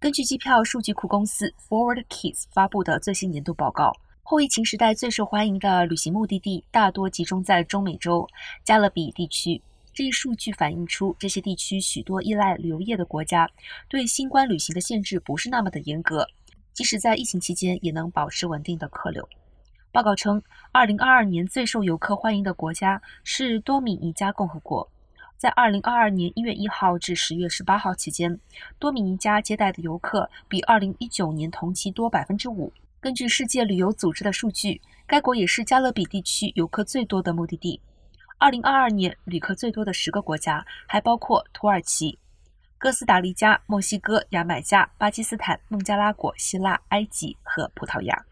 根据机票数据库公司 ForwardKeys 发布的最新年度报告，后疫情时代最受欢迎的旅行目的地大多集中在中美洲加勒比地区。这一数据反映出这些地区许多依赖旅游业的国家对新冠旅行的限制不是那么的严格，即使在疫情期间也能保持稳定的客流。报告称，2022年最受游客欢迎的国家是多米尼加共和国。在二零二二年一月一号至十月十八号期间，多米尼加接待的游客比二零一九年同期多百分之五。根据世界旅游组织的数据，该国也是加勒比地区游客最多的目的地。二零二二年旅客最多的十个国家还包括土耳其、哥斯达黎加、墨西哥、牙买加、巴基斯坦、孟加拉国、希腊、埃及和葡萄牙。